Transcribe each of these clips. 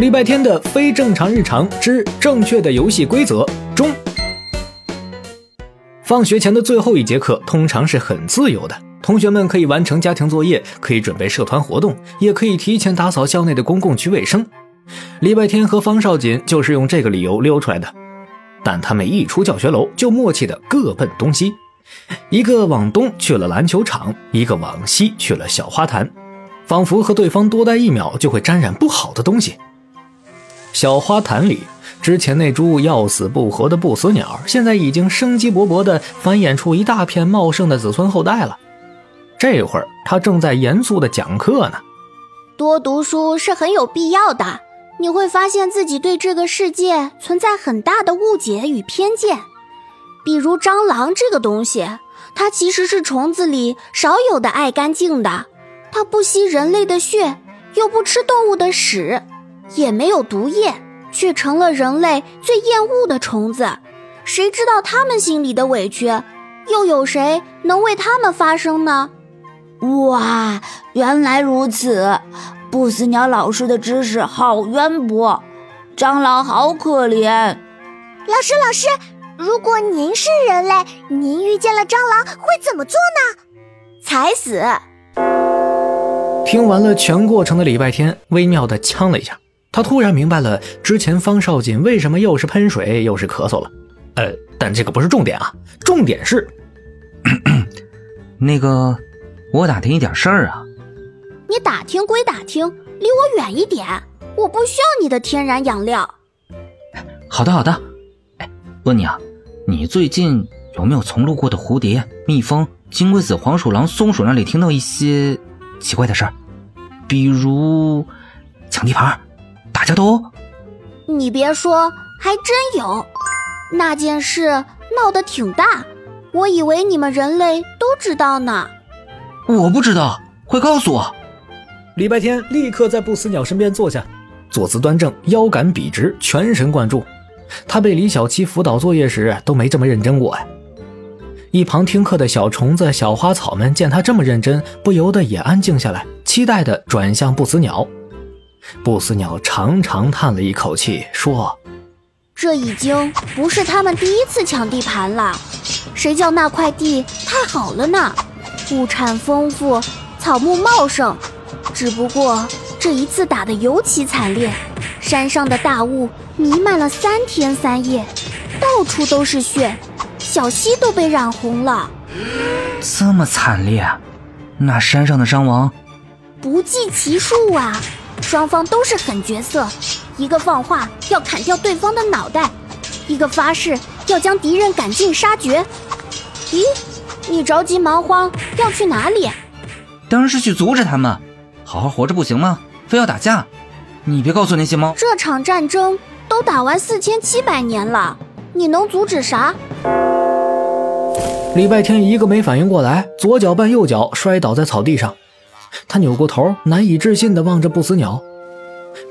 礼拜天的非正常日常之正确的游戏规则中，放学前的最后一节课通常是很自由的，同学们可以完成家庭作业，可以准备社团活动，也可以提前打扫校内的公共区卫生。礼拜天和方少锦就是用这个理由溜出来的，但他们一出教学楼就默契的各奔东西，一个往东去了篮球场，一个往西去了小花坛，仿佛和对方多待一秒就会沾染不好的东西。小花坛里，之前那株要死不活的不死鸟，现在已经生机勃勃地繁衍出一大片茂盛的子孙后代了。这会儿，他正在严肃地讲课呢。多读书是很有必要的，你会发现自己对这个世界存在很大的误解与偏见。比如蟑螂这个东西，它其实是虫子里少有的爱干净的，它不吸人类的血，又不吃动物的屎。也没有毒液，却成了人类最厌恶的虫子。谁知道他们心里的委屈？又有谁能为他们发声呢？哇，原来如此！不死鸟老师的知识好渊博。蟑螂好可怜。老师，老师，如果您是人类，您遇见了蟑螂会怎么做呢？踩死。听完了全过程的礼拜天，微妙的呛了一下。他突然明白了之前方少锦为什么又是喷水又是咳嗽了，呃，但这个不是重点啊，重点是，那个，我打听一点事儿啊。你打听归打听，离我远一点，我不需要你的天然养料。好的好的，哎，问你啊，你最近有没有从路过的蝴蝶、蜜蜂、金龟子、黄鼠狼、松鼠那里听到一些奇怪的事儿，比如抢地盘？打架斗殴？你别说，还真有。那件事闹得挺大，我以为你们人类都知道呢。我不知道，快告诉我。礼拜天立刻在不死鸟身边坐下，坐姿端正，腰杆笔直，全神贯注。他被李小七辅导作业时都没这么认真过呀。一旁听课的小虫子、小花草们见他这么认真，不由得也安静下来，期待的转向不死鸟。不死鸟长长叹了一口气，说：“这已经不是他们第一次抢地盘了。谁叫那块地太好了呢？物产丰富，草木茂盛。只不过这一次打得尤其惨烈，山上的大雾弥漫了三天三夜，到处都是血，小溪都被染红了。这么惨烈，那山上的伤亡不计其数啊！”双方都是狠角色，一个放话要砍掉对方的脑袋，一个发誓要将敌人赶尽杀绝。咦，你着急忙慌要去哪里？当然是去阻止他们。好好活着不行吗？非要打架？你别告诉那些猫，这场战争都打完四千七百年了，你能阻止啥？礼拜天一个没反应过来，左脚绊右脚，摔倒在草地上。他扭过头，难以置信地望着不死鸟。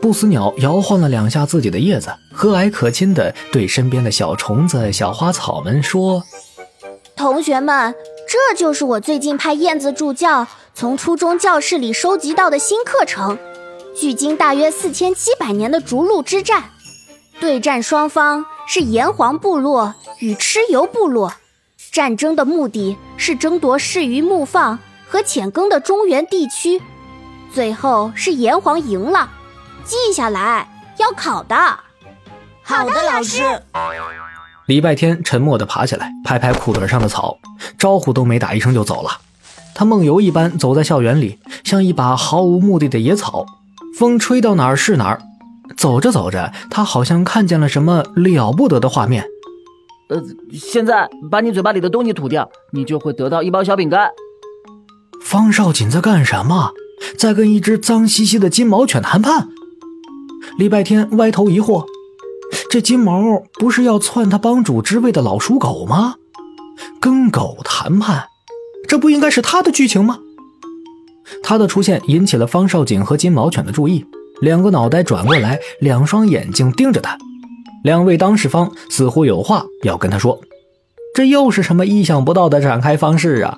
不死鸟摇晃了两下自己的叶子，和蔼可亲地对身边的小虫子、小花草们说：“同学们，这就是我最近派燕子助教从初中教室里收集到的新课程。距今大约四千七百年的逐鹿之战，对战双方是炎黄部落与蚩尤部落。战争的目的是争夺适于牧放。”和浅耕的中原地区，最后是炎黄赢了，记下来要考的。好的，老师。礼拜天沉默地爬起来，拍拍裤腿上的草，招呼都没打一声就走了。他梦游一般走在校园里，像一把毫无目的的野草，风吹到哪儿是哪儿。走着走着，他好像看见了什么了不得的画面。呃，现在把你嘴巴里的东西吐掉，你就会得到一包小饼干。方少锦在干什么？在跟一只脏兮兮的金毛犬谈判。礼拜天歪头疑惑：这金毛不是要篡他帮主之位的老鼠狗吗？跟狗谈判，这不应该是他的剧情吗？他的出现引起了方少锦和金毛犬的注意，两个脑袋转过来，两双眼睛盯着他。两位当事方似乎有话要跟他说。这又是什么意想不到的展开方式啊？